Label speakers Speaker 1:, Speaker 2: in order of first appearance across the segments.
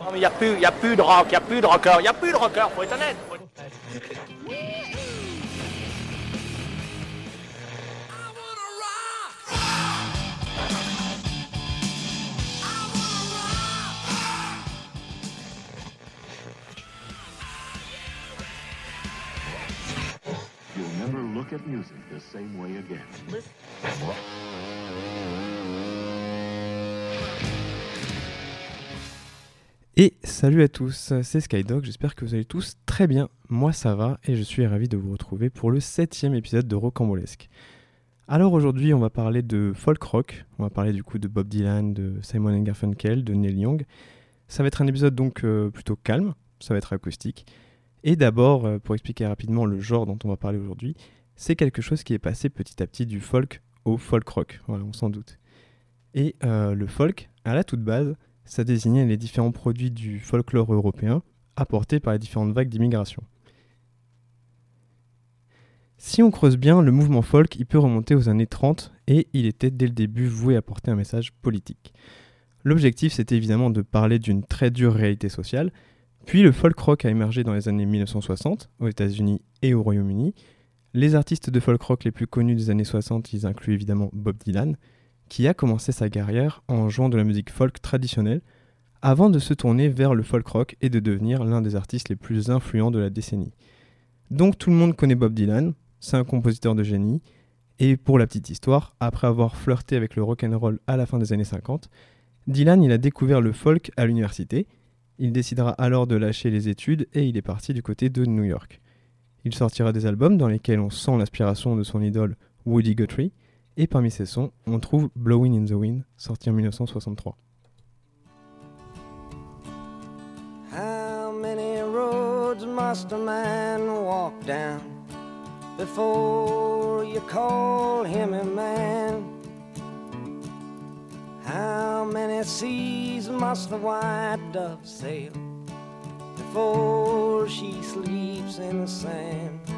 Speaker 1: Non mais y a plus, y a plus de rock, y a plus de rocker, y a plus de rocker, faut être honnête. faut être-
Speaker 2: You'll never look at music the same way again.
Speaker 3: Et salut à tous, c'est Skydog, j'espère que vous allez tous très bien. Moi ça va et je suis ravi de vous retrouver pour le septième épisode de Rocambolesque. Alors aujourd'hui on va parler de folk rock, on va parler du coup de Bob Dylan, de Simon Garfunkel, de Neil Young. Ça va être un épisode donc euh, plutôt calme, ça va être acoustique. Et d'abord, euh, pour expliquer rapidement le genre dont on va parler aujourd'hui, c'est quelque chose qui est passé petit à petit du folk au folk rock, voilà on s'en doute. Et euh, le folk, à la toute base, ça désignait les différents produits du folklore européen apportés par les différentes vagues d'immigration. Si on creuse bien, le mouvement folk, il peut remonter aux années 30 et il était dès le début voué à porter un message politique. L'objectif, c'était évidemment de parler d'une très dure réalité sociale, puis le folk rock a émergé dans les années 1960 aux États-Unis et au Royaume-Uni. Les artistes de folk rock les plus connus des années 60, ils incluent évidemment Bob Dylan, qui a commencé sa carrière en jouant de la musique folk traditionnelle avant de se tourner vers le folk rock et de devenir l'un des artistes les plus influents de la décennie. Donc tout le monde connaît Bob Dylan, c'est un compositeur de génie, et pour la petite histoire, après avoir flirté avec le rock and roll à la fin des années 50, Dylan a découvert le folk à l'université. Il décidera alors de lâcher les études et il est parti du côté de New York. Il sortira des albums dans lesquels on sent l'inspiration de son idole Woody Guthrie, et parmi ces sons, on trouve Blowing in the Wind, sorti en 1963.
Speaker 4: How many roads must a man walk down before you call him a man? How many seas must the white dove sail before she sleeps in the sand?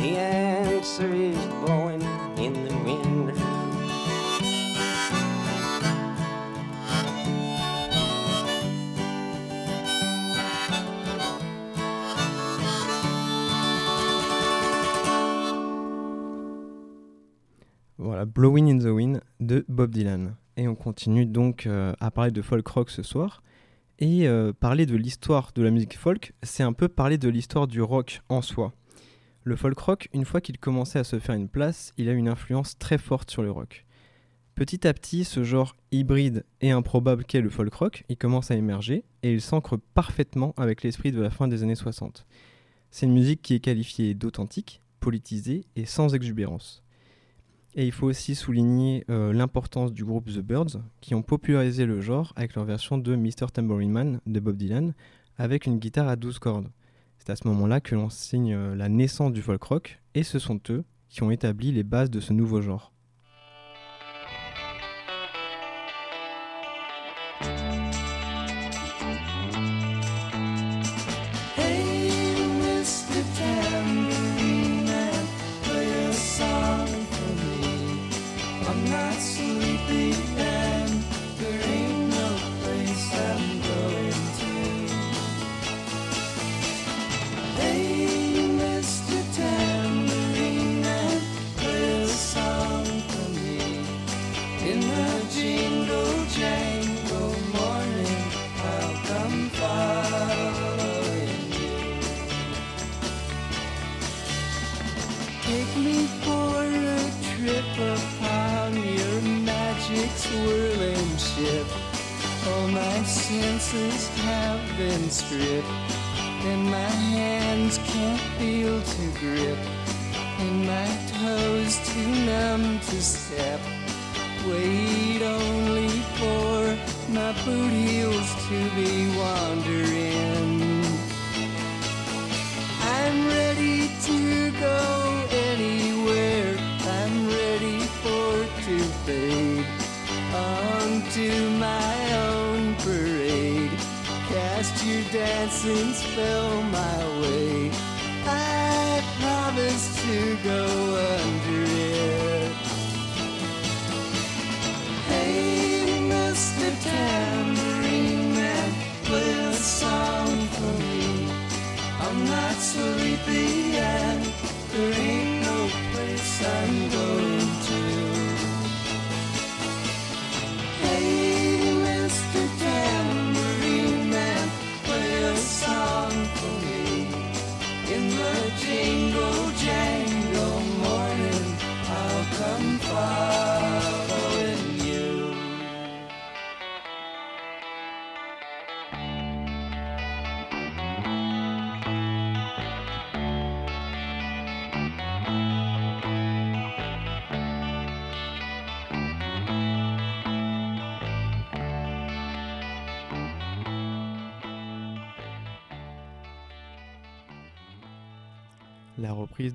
Speaker 4: The answer is blowing in the wind.
Speaker 3: Voilà, Blowing in the Wind de Bob Dylan. Et on continue donc euh, à parler de folk rock ce soir. Et euh, parler de l'histoire de la musique folk, c'est un peu parler de l'histoire du rock en soi. Le folk rock, une fois qu'il commençait à se faire une place, il a une influence très forte sur le rock. Petit à petit, ce genre hybride et improbable qu'est le folk rock, il commence à émerger et il s'ancre parfaitement avec l'esprit de la fin des années 60. C'est une musique qui est qualifiée d'authentique, politisée et sans exubérance. Et il faut aussi souligner euh, l'importance du groupe The Birds, qui ont popularisé le genre avec leur version de Mr. Tambourine Man de Bob Dylan, avec une guitare à 12 cordes. C'est à ce moment-là que l'on signe euh, la naissance du folk rock, et ce sont eux qui ont établi les bases de ce nouveau genre.
Speaker 5: Dancing spell my way. I promise to go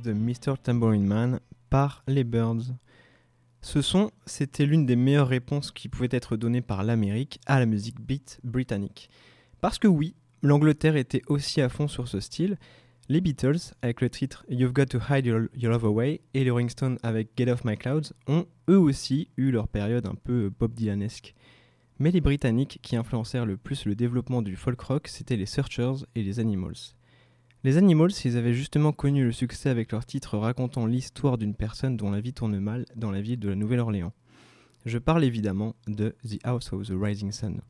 Speaker 3: de Mr. Tambourine Man par les Birds. Ce son, c'était l'une des meilleures réponses qui pouvaient être données par l'Amérique à la musique beat britannique. Parce que oui, l'Angleterre était aussi à fond sur ce style. Les Beatles, avec le titre You've Got to Hide Your, Love Away, et les Rolling Stones avec Get Off My Clouds, ont eux aussi eu leur période un peu Bob Dylanesque. Mais les Britanniques qui influencèrent le plus le développement du folk rock, c'était les Searchers et les Animals. Les Animals, ils avaient justement connu le succès avec leur titre racontant l'histoire d'une personne dont la vie tourne mal dans la ville de la Nouvelle-Orléans. Je parle évidemment de The House of the Rising Sun.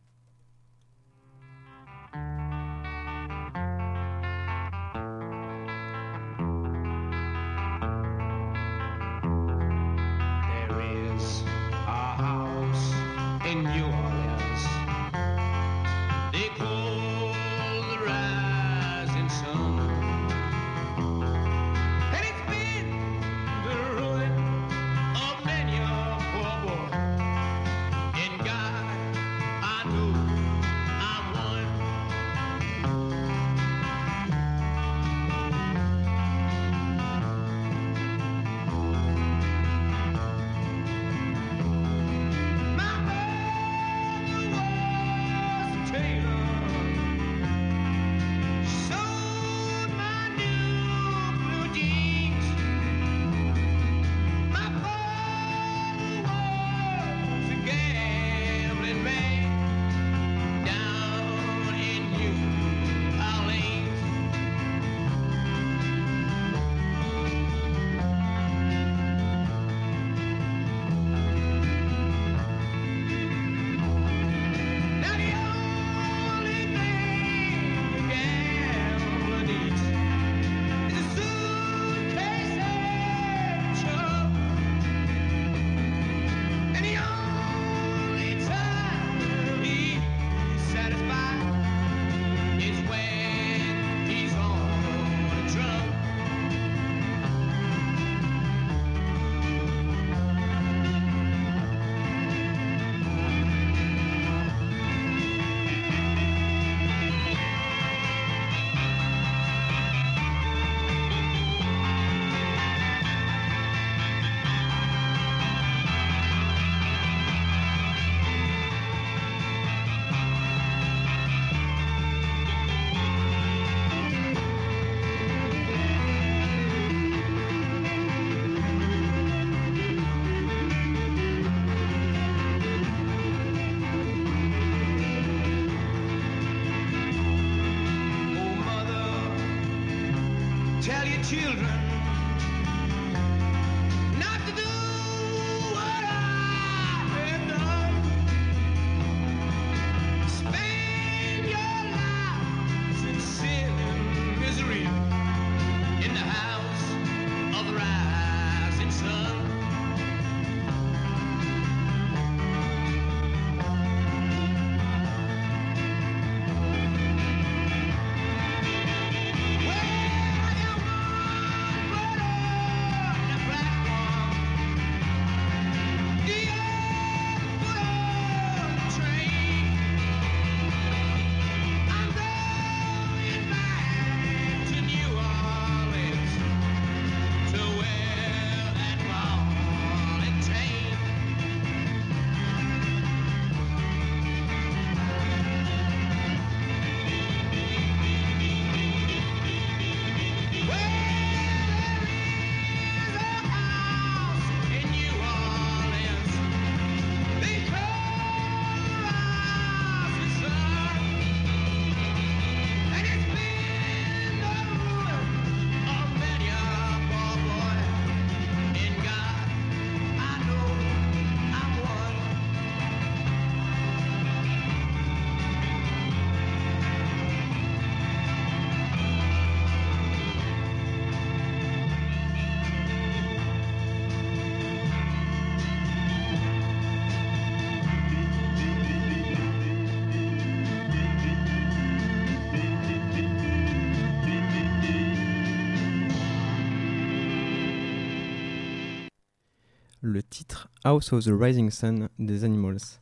Speaker 6: House of
Speaker 7: the Rising Sun
Speaker 3: des Animals.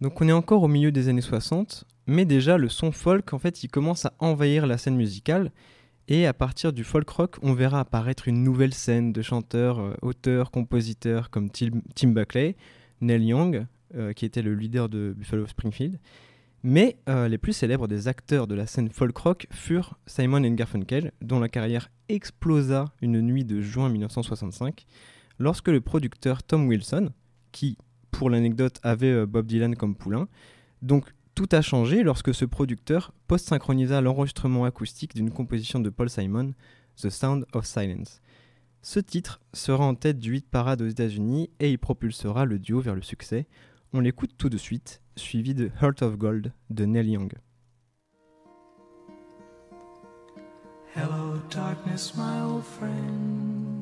Speaker 3: Donc on est encore au milieu des années 60, mais déjà le son folk en fait il commence à envahir la scène musicale et à partir du folk rock on verra apparaître une nouvelle scène de chanteurs, euh, auteurs, compositeurs comme Tim, Buckley, Neil Young euh, qui était le leader de Buffalo Springfield. Mais euh, les plus célèbres des acteurs de la scène folk rock furent Simon and Garfunkel, dont la carrière explosa une nuit de juin 1965, lorsque le producteur Tom Wilson, qui, pour l'anecdote, avait euh, Bob Dylan comme poulain, donc tout a changé lorsque ce producteur post-synchronisa l'enregistrement acoustique d'une composition de Paul Simon, The Sound of Silence. Ce titre sera en tête du hit parade aux États-Unis et il propulsera le duo vers le succès. On l'écoute tout de suite, suivi de Heart of Gold de Neil Young.
Speaker 8: Hello, darkness, my old friend.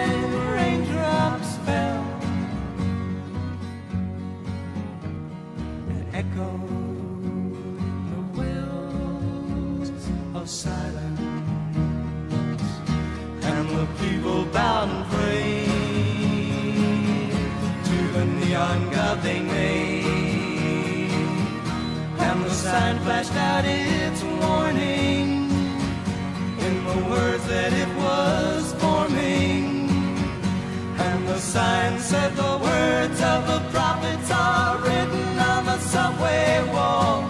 Speaker 8: people bowed and prayed to the neon god they made. And the sign flashed out its warning in the words that it was forming. And the sign said the words of the prophets are written on the subway
Speaker 9: wall.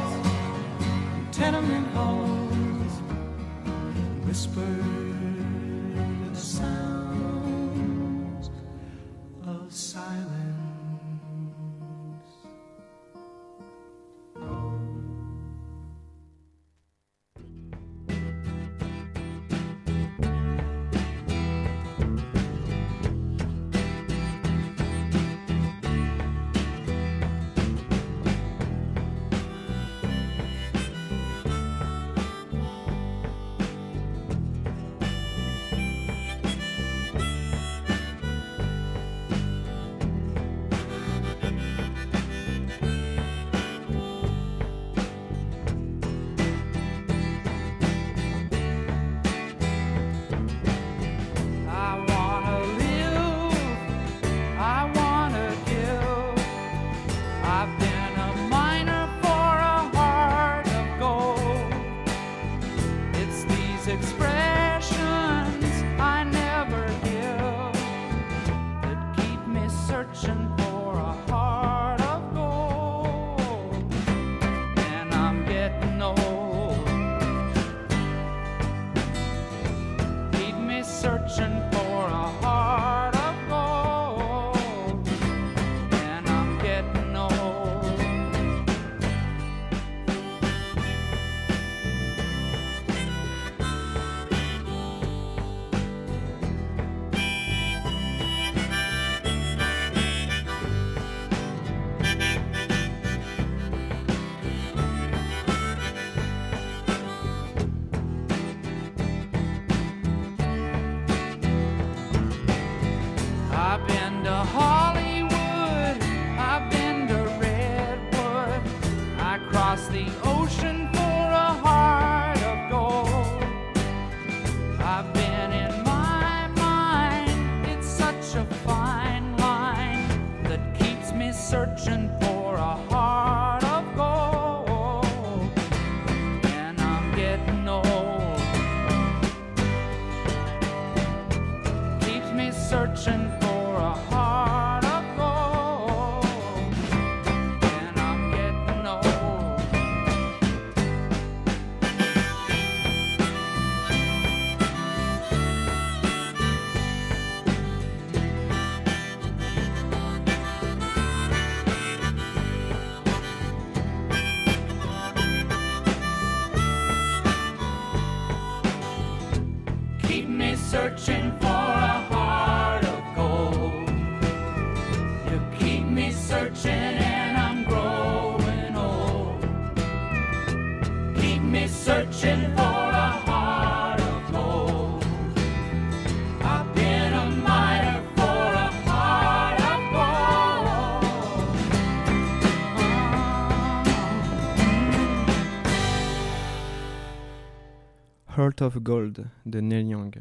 Speaker 9: Heart of Gold
Speaker 3: de Neil Young.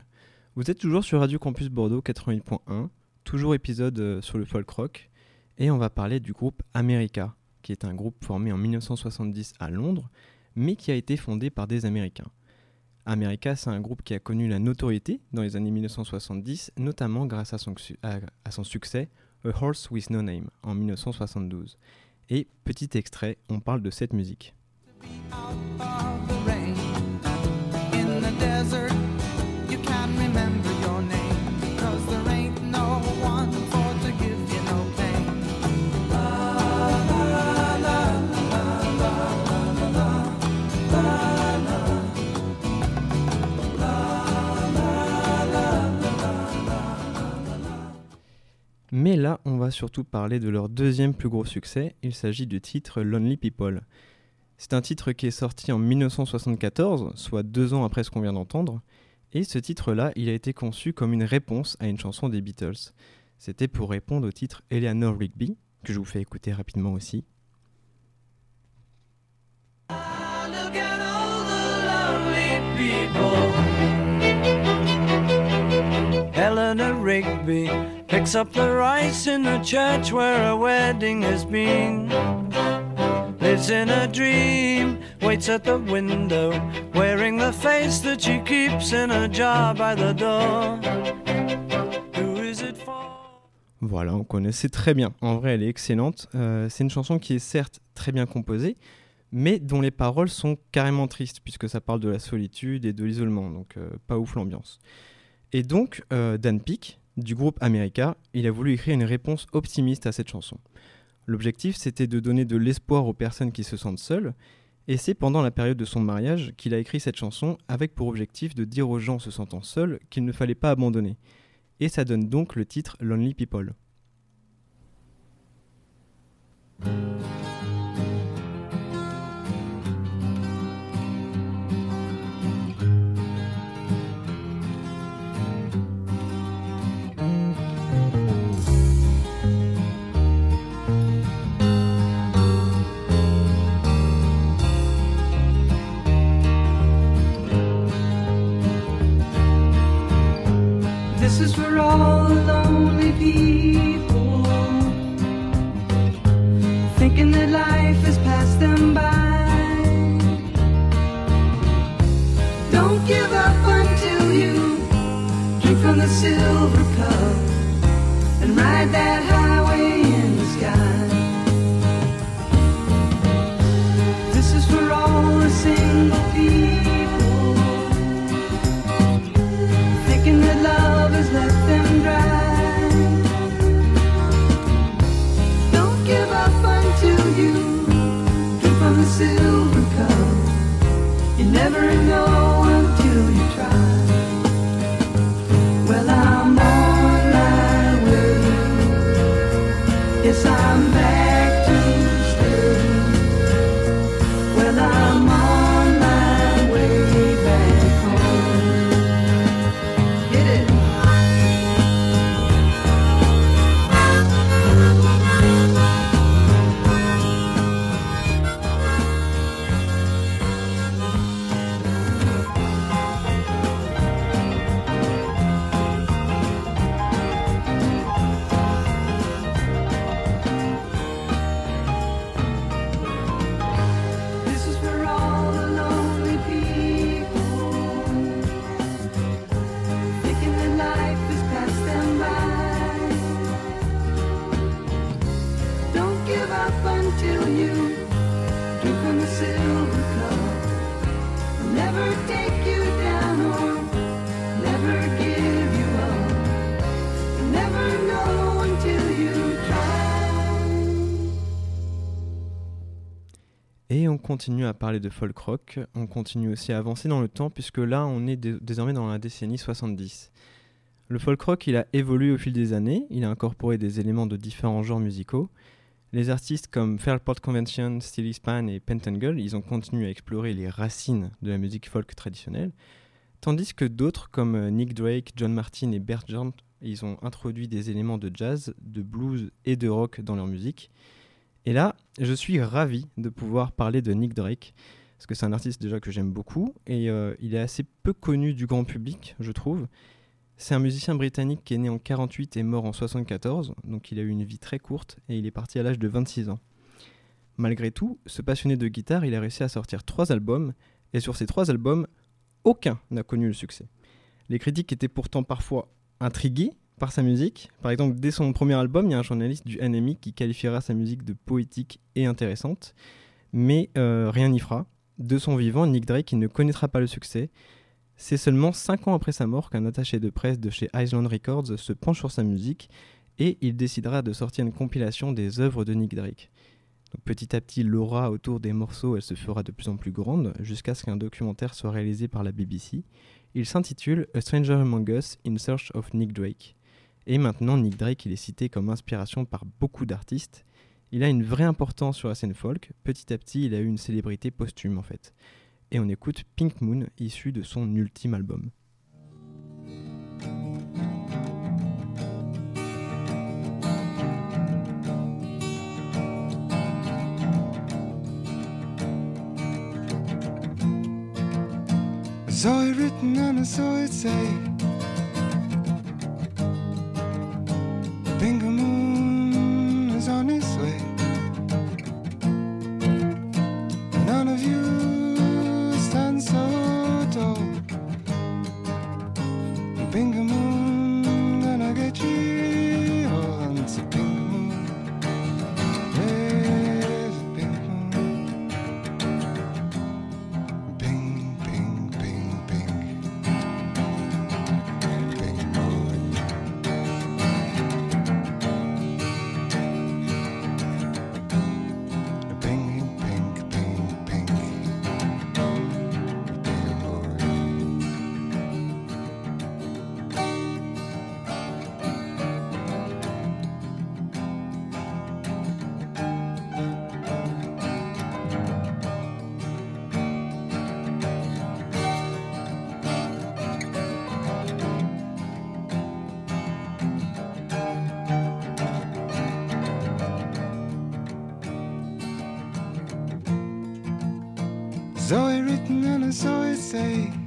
Speaker 3: Vous êtes toujours sur Radio Campus Bordeaux 88.1, toujours épisode euh, sur le folk rock, et on va parler du groupe America, qui est un groupe formé en 1970 à Londres, mais qui a été fondé par des Américains. America, c'est un groupe qui a connu la notoriété dans les années 1970, notamment grâce à son, succès A Horse with No Name en 1972. Et petit extrait, on parle de cette musique.
Speaker 8: rain.
Speaker 3: Surtout parler de leur deuxième plus gros succès. Il s'agit du titre Lonely People. C'est un titre qui est sorti en 1974, soit deux ans après ce qu'on vient d'entendre. Et ce titre-là, il a été conçu comme une réponse à une chanson des Beatles. C'était pour répondre au titre Eleanor Rigby, que je vous fais écouter rapidement aussi.
Speaker 10: Picks up the rice in the church where a wedding has been. Lives in a dream, waits at the window, wearing the face that she keeps in a jar by the door. Who is it for?
Speaker 3: Voilà, on connaissait très bien. En vrai, elle est excellente. Euh, c'est une chanson qui est certes très bien composée, mais dont les paroles sont carrément tristes, puisque ça parle de la solitude et de l'isolement, donc euh, pas ouf l'ambiance. Et donc, euh, Dan Peake, du groupe America, il a voulu écrire une réponse optimiste à cette chanson. L'objectif, c'était de donner de l'espoir aux personnes qui se sentent seules, et c'est pendant la période de son mariage qu'il a écrit cette chanson avec pour objectif de dire aux gens se sentant seuls qu'il ne fallait pas abandonner. Et ça donne donc le titre
Speaker 10: Lonely People.
Speaker 3: On continue à parler de folk rock, on continue aussi à avancer dans le temps puisque là on est dé- désormais dans la décennie 70. Le folk rock il a évolué au fil des années, il a incorporé des éléments de différents genres musicaux. Les artistes comme Fairport Convention, Steely Span et Pentangle, ils ont continué à explorer les racines de la musique folk traditionnelle, tandis que d'autres comme euh, Nick Drake, John Martin et Bert Jansch, ils ont introduit des éléments de jazz, de blues et de rock dans leur musique. Et là, je suis ravi de pouvoir parler de Nick Drake, parce que c'est un artiste déjà que j'aime beaucoup, et euh, il est assez peu connu du grand public, je trouve. C'est un musicien britannique qui est né en 48 et mort en 74, donc il a eu une vie très courte, et il est parti à l'âge de 26 ans. Malgré tout, ce passionné de guitare, il a réussi à sortir trois albums, et sur ces trois albums, aucun n'a connu le succès. Les critiques étaient pourtant parfois intrigués par sa musique. Par exemple, dès son premier album, il y a un journaliste du NMI qui qualifiera sa musique de poétique et intéressante. Mais euh, rien n'y fera. De son vivant, Nick Drake ne connaîtra pas le succès. C'est seulement 5 ans après sa mort qu'un attaché de presse de chez Island Records se penche sur sa musique et il décidera de sortir une compilation des œuvres de Nick Drake. Petit à petit, l'aura autour des morceaux elle se fera de plus en plus grande jusqu'à ce qu'un documentaire soit réalisé par la BBC. Il s'intitule A Stranger Among Us in Search of Nick Drake. Et maintenant, Nick Drake il est cité comme inspiration par beaucoup d'artistes. Il a une vraie importance sur la scène folk. Petit à petit, il a eu une célébrité posthume en fait. Et on écoute Pink Moon, issu de son ultime album.
Speaker 11: Pingamoon. Say.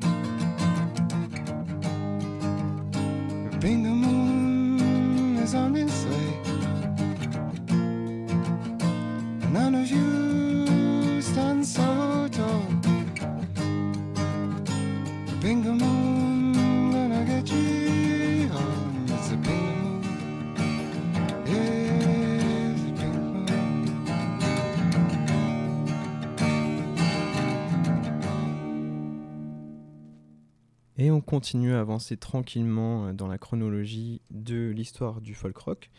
Speaker 3: Et on continue à avancer tranquillement euh, dans la chronologie de l'histoire du folk rock.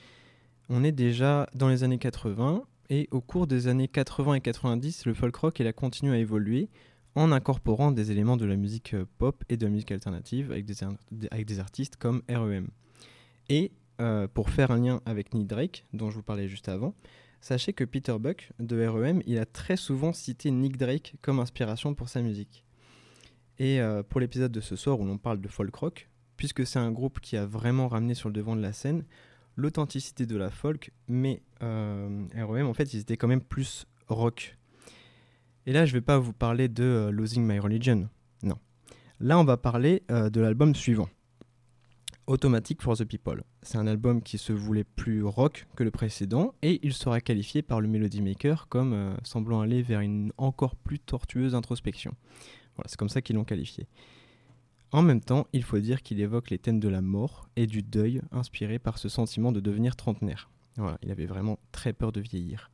Speaker 3: On est déjà dans les années 80 et au cours des années 80 et 90, le folk rock il a continué à évoluer en incorporant des éléments de la musique euh, pop et de la musique alternative avec des, artistes comme REM. Et euh, pour faire un lien avec Nick Drake, dont je vous parlais juste avant, sachez que Peter Buck de REM, il a très souvent cité Nick Drake comme inspiration pour sa musique. Et euh, pour l'épisode de ce soir où l'on parle de folk rock, puisque c'est un groupe qui a vraiment ramené sur le devant de la scène l'authenticité de la folk, mais euh, REM en fait ils étaient quand même plus rock. Et là je vais pas vous parler de euh, Losing My Religion, non. Là on va parler de l'album suivant, Automatic for the People. C'est un album qui se voulait plus rock que le précédent et il sera qualifié par le Melody Maker comme semblant aller vers une encore plus tortueuse introspection. Voilà, c'est comme ça qu'ils l'ont qualifié. En même temps, il faut dire qu'il évoque les thèmes de la mort et du deuil inspirés par ce sentiment de devenir trentenaire. Voilà, il avait vraiment très peur de vieillir.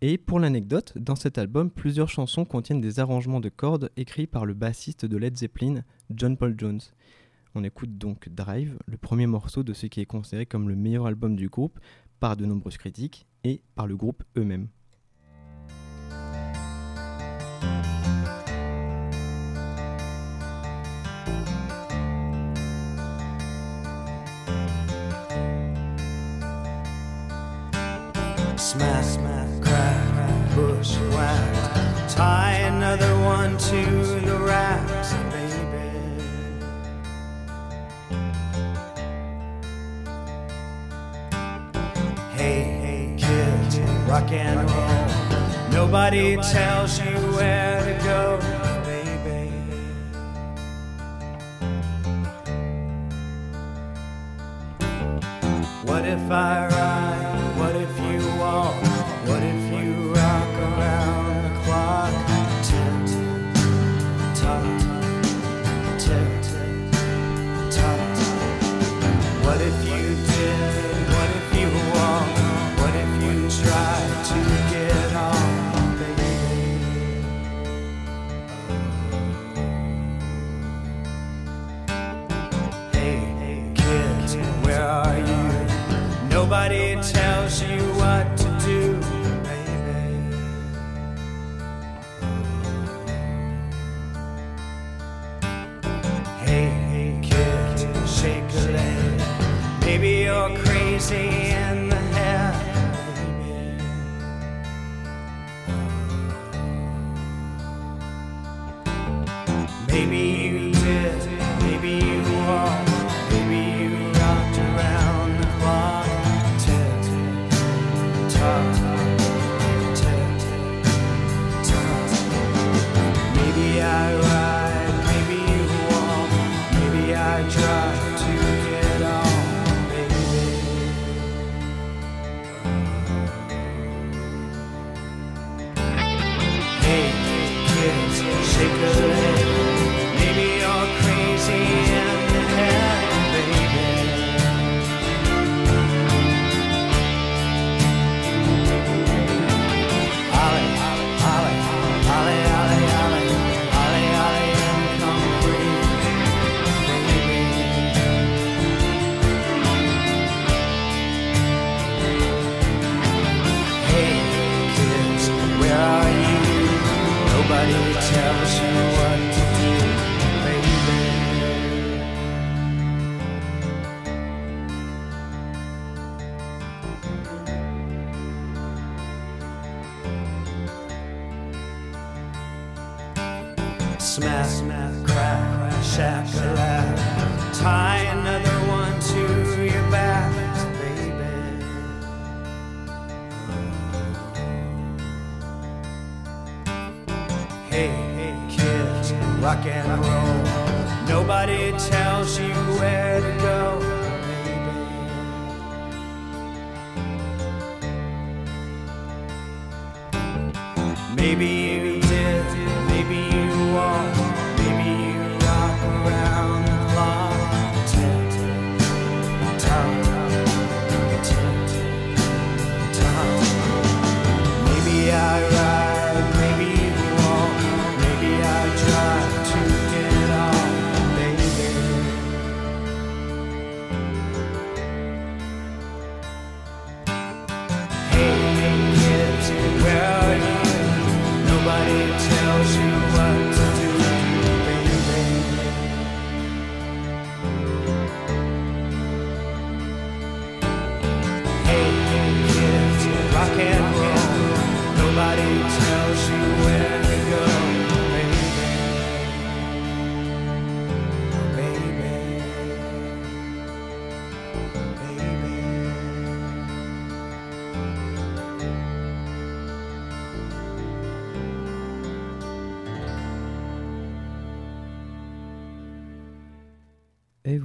Speaker 3: Et pour l'anecdote, dans cet album, plusieurs chansons contiennent des arrangements de cordes écrits par le bassiste de Led Zeppelin, John Paul Jones. On écoute donc Drive, le premier morceau de ce qui est considéré comme le meilleur album du groupe par de nombreuses critiques et par le groupe eux-mêmes.
Speaker 8: Rock and roll. Nobody tells you where to go, baby. What if I ride? Are you? Nobody tells you what to do, baby. Hey, hey, kid, shake a leg. Maybe you're crazy Smack, smack, crack, shack, Tie another one to your back, baby. Hey, hey, rock and roll. Nobody tells you where to go, baby. Maybe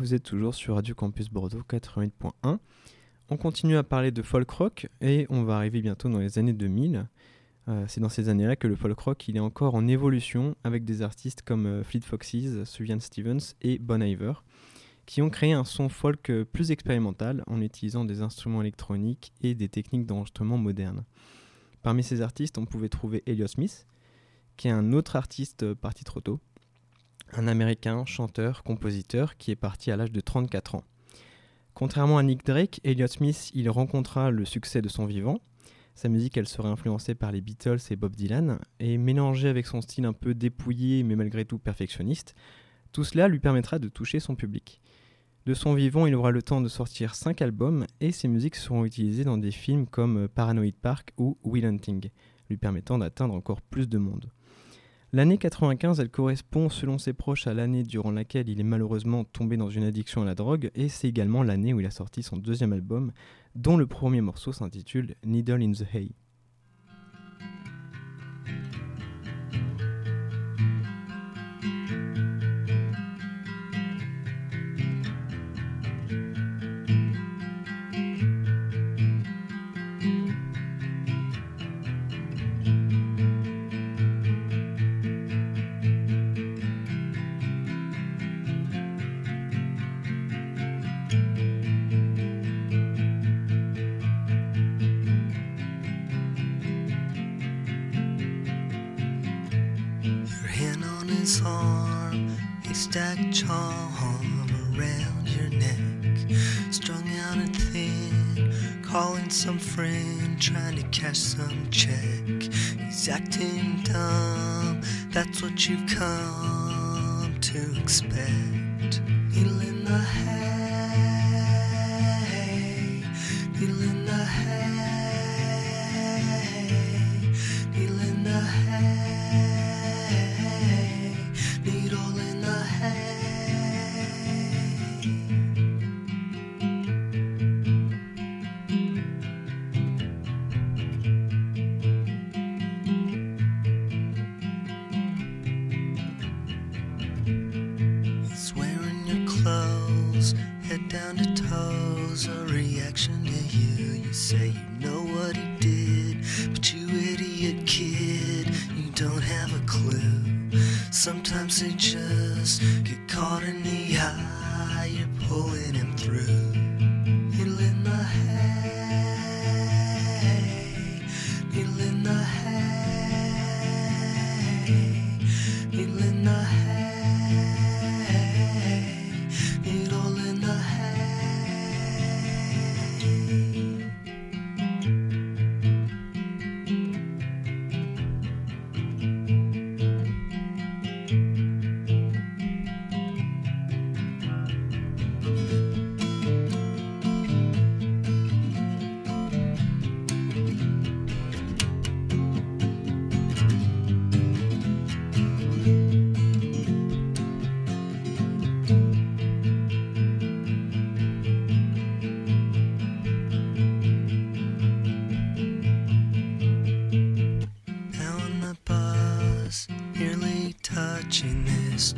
Speaker 3: vous êtes toujours sur Radio Campus Bordeaux 88.1. On continue à parler de folk rock et on va arriver bientôt dans les années 2000. Euh, c'est dans ces années-là que le folk rock est encore en évolution avec des artistes comme euh, Fleet Foxes, Sufjan Stevens et Bon Iver qui ont créé un son folk euh, plus expérimental en utilisant des instruments électroniques et des techniques d'enregistrement modernes. Parmi ces artistes, on pouvait trouver Elliot Smith, qui est un autre artiste parti trop tôt, un américain, chanteur, compositeur qui est parti à l'âge de 34 ans. Contrairement à Nick Drake, Elliot Smith, il rencontra le succès de son vivant. Sa musique, elle serait influencée par les Beatles et Bob Dylan, et mélangée avec son style un peu dépouillé mais malgré tout perfectionniste, tout cela lui permettra de toucher son public. De son vivant, il aura le temps de sortir 5 albums, et ses musiques seront utilisées dans des films comme Paranoid Park ou Will Hunting, lui permettant d'atteindre encore plus de monde. L'année 95, elle correspond selon ses proches à l'année durant laquelle il est malheureusement tombé dans une addiction à la drogue et c'est également l'année où il a sorti son deuxième album dont le premier morceau s'intitule Needle in the Hay.
Speaker 12: Calling some friend, trying to cash some check. He's acting dumb, that's what you've come to expect. Needle in the hay,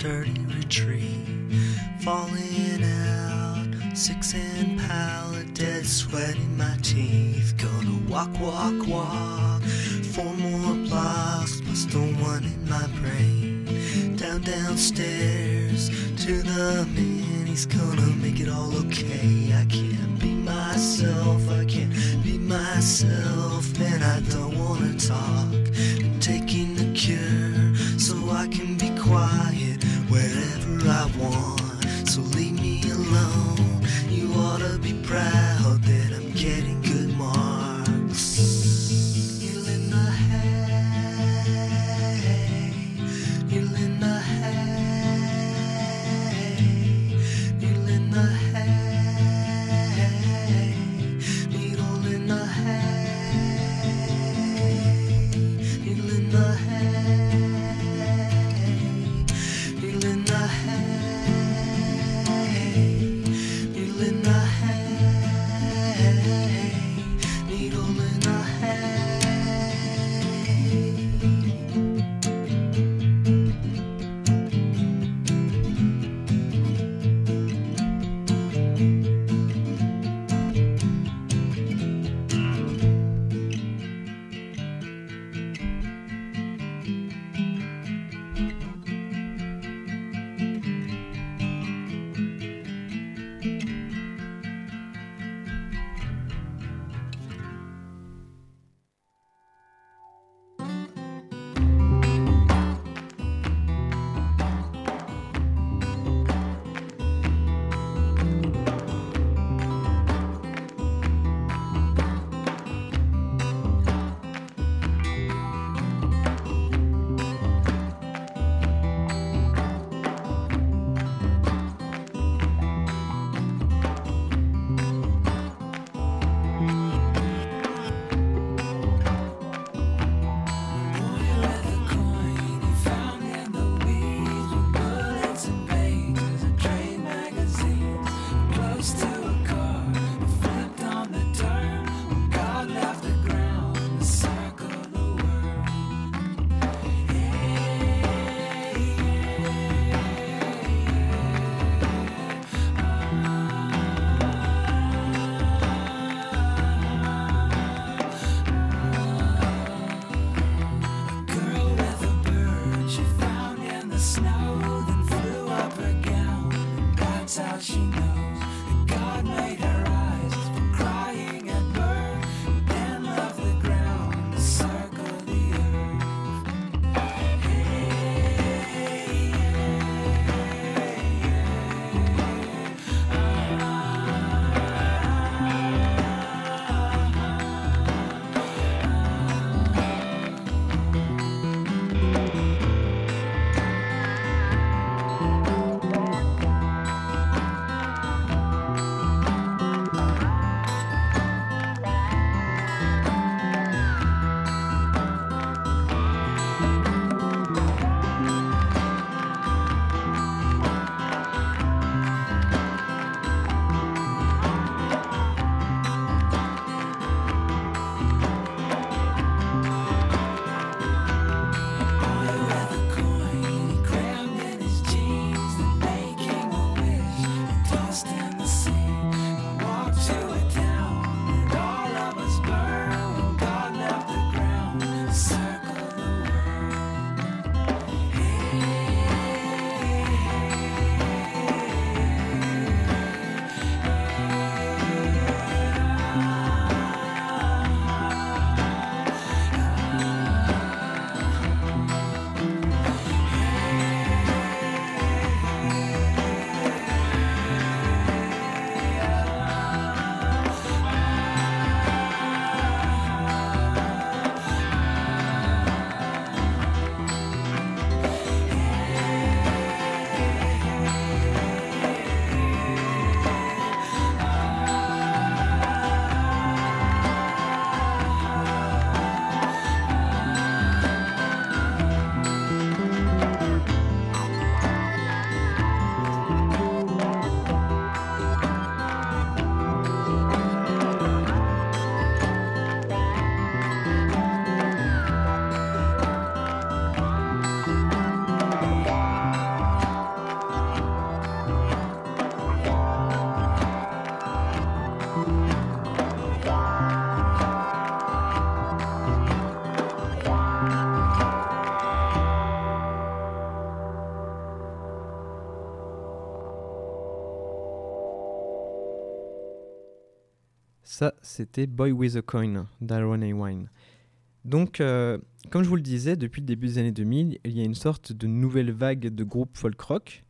Speaker 12: dirty retreat falling out. Six and pallet, dead sweat in my teeth. Gonna walk, walk, walk. Four more blocks plus the one in my brain. Down, downstairs to the man. He's gonna
Speaker 3: c'était Boy with a Coin d'Aaron A. Wine. Donc, euh, comme je vous le disais, depuis le début des années 2000, il y a une sorte de nouvelle vague de groupes folk rock.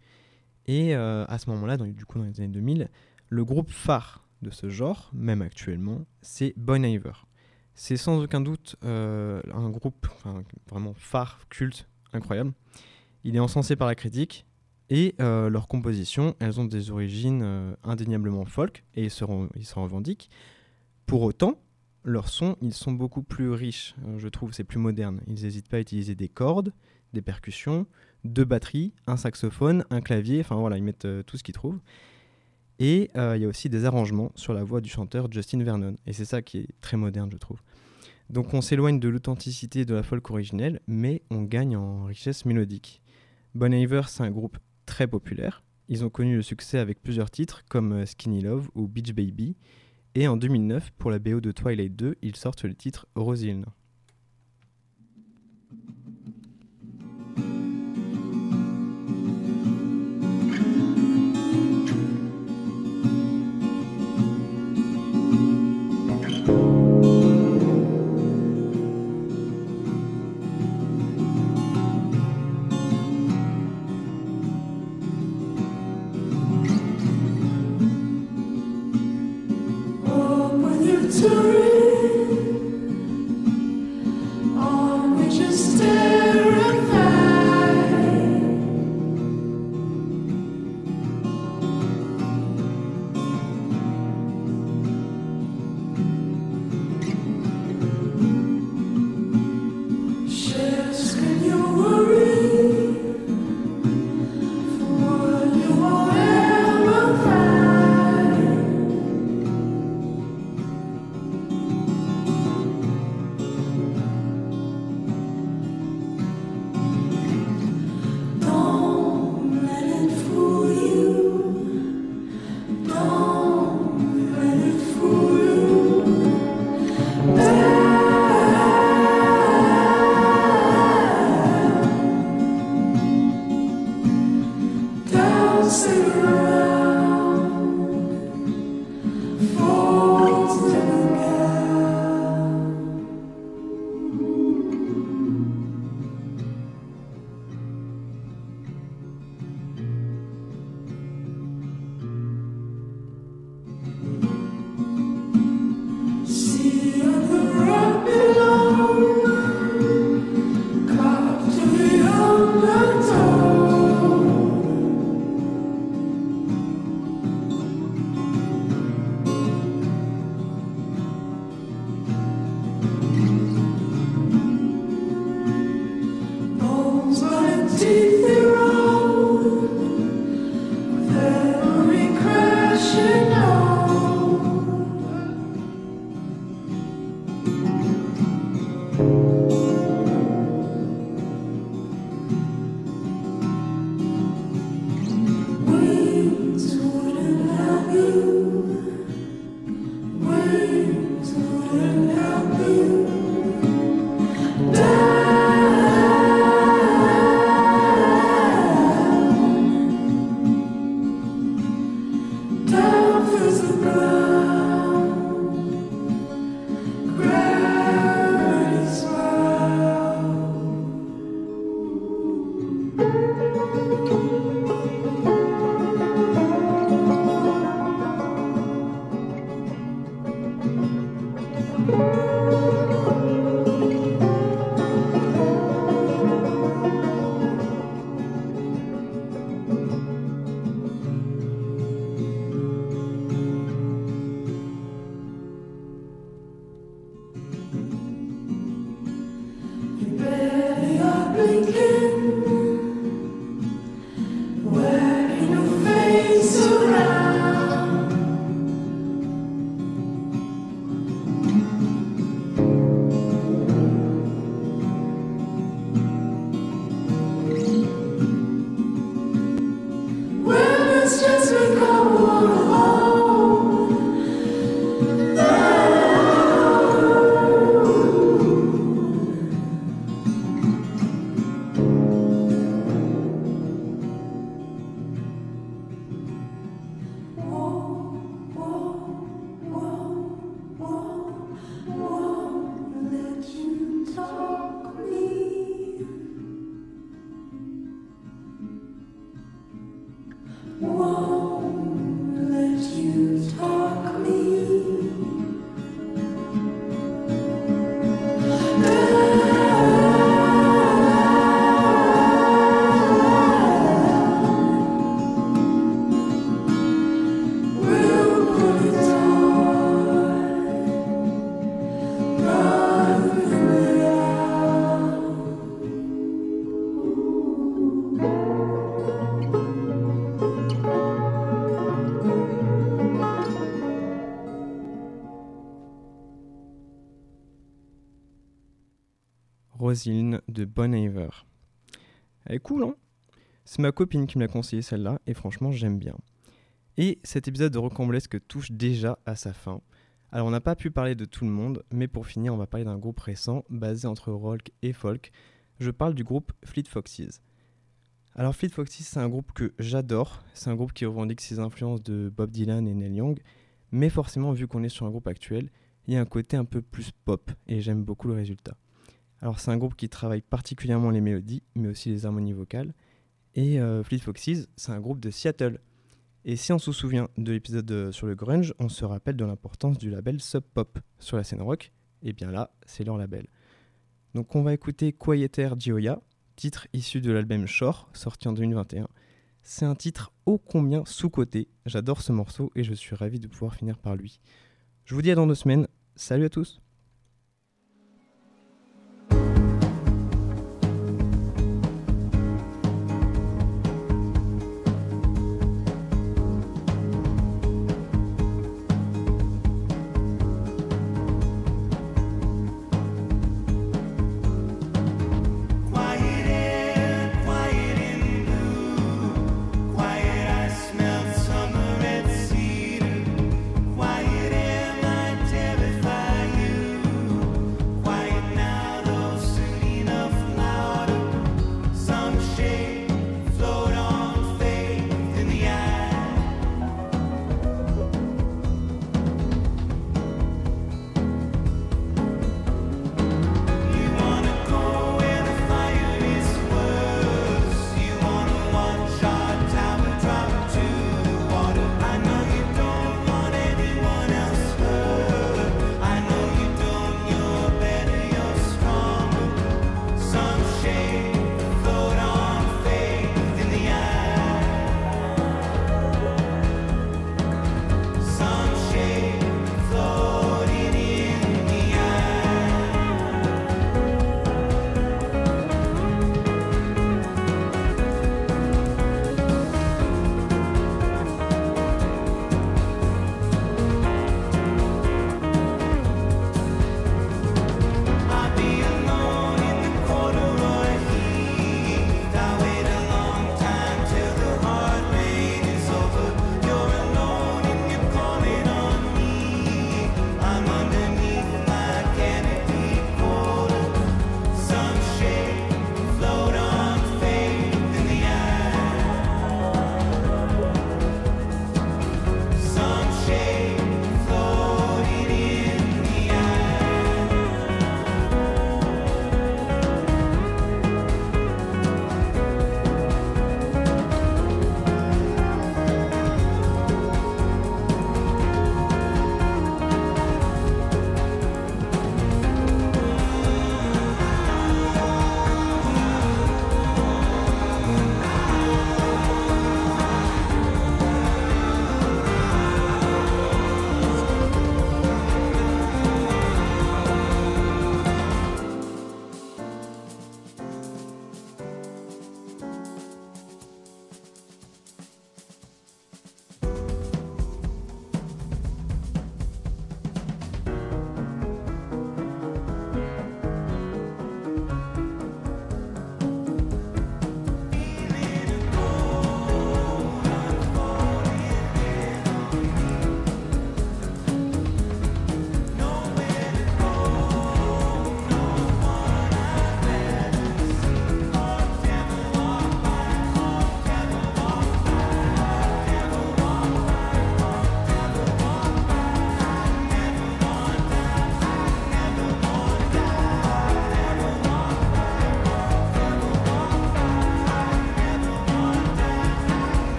Speaker 3: Et euh, à ce moment-là, du coup dans les années 2000, le groupe phare de ce genre, même actuellement, c'est Bon Iver. C'est sans aucun doute euh, un groupe vraiment phare, culte, incroyable. Il est encensé par la critique et leurs compositions, elles ont des origines indéniablement folk et ils se, ils se revendiquent. Pour autant, leurs sons, ils sont beaucoup plus riches, euh, je trouve, c'est plus moderne. Ils n'hésitent pas à utiliser des cordes, des percussions, deux batteries, un saxophone, un clavier, enfin voilà, ils mettent euh, tout ce qu'ils trouvent. Et euh, il y a aussi des arrangements sur la voix du chanteur Justin Vernon. Et c'est ça qui est très moderne, je trouve. Donc on s'éloigne de l'authenticité de la folk originelle, mais on gagne en richesse mélodique. Bon Iver, c'est un groupe très populaire. Ils ont connu le succès avec plusieurs titres comme Skinny Love ou Beach Baby. Et en 2009, pour la BO de Twilight 2, ils sortent le titre Rosilne. surround. De Bon Iver. Elle est cool, hein? C'est ma copine qui me l'a conseillé celle-là, et franchement, j'aime bien. Et cet épisode de Rocambolesque touche déjà à sa fin. Alors, on n'a pas pu parler de tout le monde, mais pour finir, on va parler d'un groupe récent, basé entre rock et folk. Je parle du groupe Fleet Foxes. Alors, Fleet Foxes, c'est un groupe que j'adore. C'est un groupe qui revendique ses influences de Bob Dylan et Neil Young. Mais forcément, vu qu'on est sur un groupe actuel, il y a un côté un peu plus pop, et j'aime beaucoup le résultat. Alors, c'est un groupe qui travaille particulièrement les mélodies, mais aussi les harmonies vocales. Et euh, Fleet Foxes, c'est un groupe de Seattle. Et si on se souvient de l'épisode euh, sur le grunge, on se rappelle de l'importance du label Sub Pop sur la scène rock. Et bien là, c'est leur label. Donc on va écouter Quieter Gioia, titre issu de l'album Shore, sorti en 2021. C'est un titre ô combien sous-coté. J'adore ce morceau et je suis ravi de pouvoir finir par lui. Je vous dis à dans deux semaines. Salut à tous